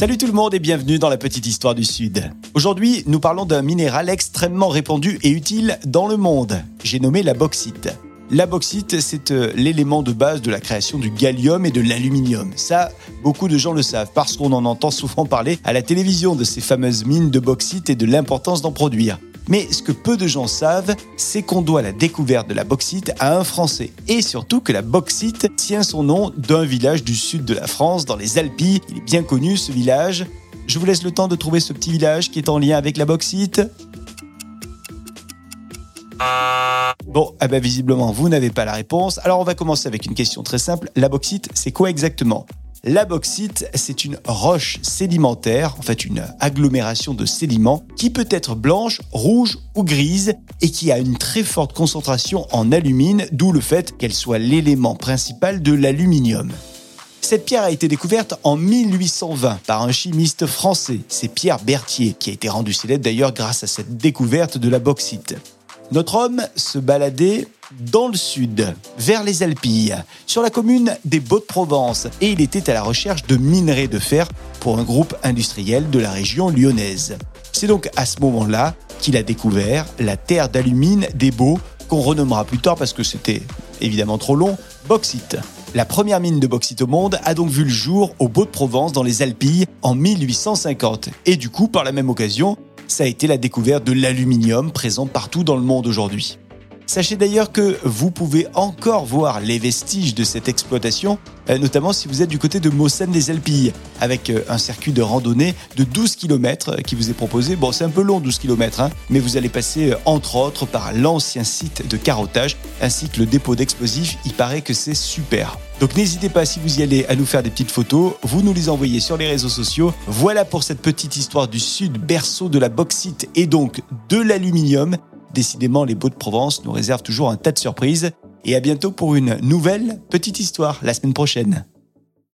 Salut tout le monde et bienvenue dans la petite histoire du Sud. Aujourd'hui, nous parlons d'un minéral extrêmement répandu et utile dans le monde. J'ai nommé la bauxite. La bauxite, c'est euh, l'élément de base de la création du gallium et de l'aluminium. Ça, beaucoup de gens le savent parce qu'on en entend souvent parler à la télévision de ces fameuses mines de bauxite et de l'importance d'en produire. Mais ce que peu de gens savent, c'est qu'on doit la découverte de la bauxite à un Français. Et surtout que la bauxite tient son nom d'un village du sud de la France, dans les Alpilles. Il est bien connu ce village. Je vous laisse le temps de trouver ce petit village qui est en lien avec la bauxite. Bon, eh ben visiblement, vous n'avez pas la réponse. Alors on va commencer avec une question très simple. La bauxite, c'est quoi exactement? La bauxite, c'est une roche sédimentaire, en fait une agglomération de sédiments, qui peut être blanche, rouge ou grise et qui a une très forte concentration en alumine, d'où le fait qu'elle soit l'élément principal de l'aluminium. Cette pierre a été découverte en 1820 par un chimiste français, c'est Pierre Berthier, qui a été rendu célèbre d'ailleurs grâce à cette découverte de la bauxite. Notre homme se baladait dans le sud, vers les Alpilles, sur la commune des Baux-de-Provence, et il était à la recherche de minerais de fer pour un groupe industriel de la région lyonnaise. C'est donc à ce moment-là qu'il a découvert la terre d'alumine des Baux, qu'on renommera plus tard parce que c'était évidemment trop long, bauxite. La première mine de bauxite au monde a donc vu le jour au Baux-de-Provence dans les Alpilles en 1850. Et du coup, par la même occasion, ça a été la découverte de l'aluminium présent partout dans le monde aujourd'hui. Sachez d'ailleurs que vous pouvez encore voir les vestiges de cette exploitation, euh, notamment si vous êtes du côté de Mossène des Alpilles, avec euh, un circuit de randonnée de 12 km qui vous est proposé. Bon, c'est un peu long 12 km, hein, mais vous allez passer euh, entre autres par l'ancien site de carottage ainsi que le dépôt d'explosifs. Il paraît que c'est super. Donc n'hésitez pas si vous y allez à nous faire des petites photos, vous nous les envoyez sur les réseaux sociaux. Voilà pour cette petite histoire du sud, berceau de la bauxite et donc de l'aluminium. Décidément, les Beaux de Provence nous réservent toujours un tas de surprises. Et à bientôt pour une nouvelle petite histoire la semaine prochaine.